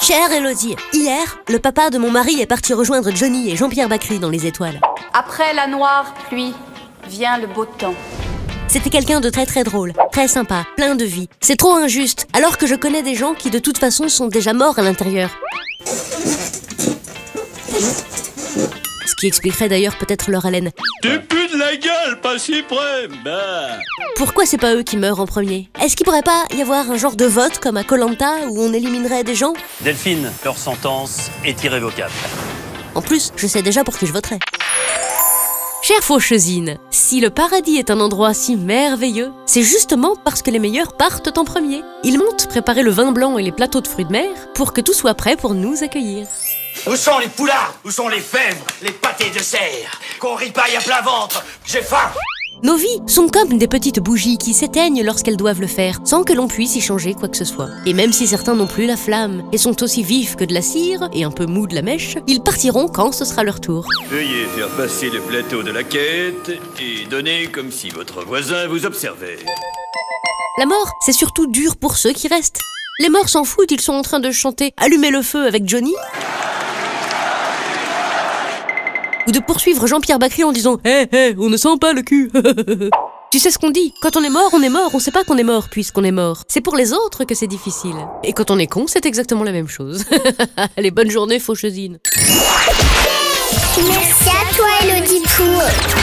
Chère Elodie, hier, le papa de mon mari est parti rejoindre Johnny et Jean-Pierre Bacry dans les étoiles. Après la noire pluie, vient le beau temps. C'était quelqu'un de très très drôle, très sympa, plein de vie. C'est trop injuste, alors que je connais des gens qui de toute façon sont déjà morts à l'intérieur. Qui expliquerait d'ailleurs peut-être leur haleine. Tu pues de la gueule, pas si près Bah Pourquoi c'est pas eux qui meurent en premier? Est-ce qu'il pourrait pas y avoir un genre de vote comme à Colanta où on éliminerait des gens? Delphine, leur sentence est irrévocable. En plus, je sais déjà pour qui je voterai. Chère Fauchesine, si le paradis est un endroit si merveilleux, c'est justement parce que les meilleurs partent en premier. Ils montent préparer le vin blanc et les plateaux de fruits de mer pour que tout soit prêt pour nous accueillir. Où sont les poulards? Où sont les fèves? Les pâtés de serre? Qu'on ripaille à plein ventre? J'ai faim Nos vies sont comme des petites bougies qui s'éteignent lorsqu'elles doivent le faire, sans que l'on puisse y changer quoi que ce soit. Et même si certains n'ont plus la flamme et sont aussi vifs que de la cire et un peu mous de la mèche, ils partiront quand ce sera leur tour. Veuillez faire passer le plateau de la quête et donner comme si votre voisin vous observait. La mort, c'est surtout dur pour ceux qui restent. Les morts s'en foutent, ils sont en train de chanter Allumer le feu avec Johnny ou de poursuivre Jean-Pierre Bacry en disant Hé, hé, on ne sent pas le cul Tu sais ce qu'on dit Quand on est mort, on est mort, on sait pas qu'on est mort puisqu'on est mort. C'est pour les autres que c'est difficile. Et quand on est con, c'est exactement la même chose. Allez, bonne journée, Fauchesine Merci à toi, Elodie Tour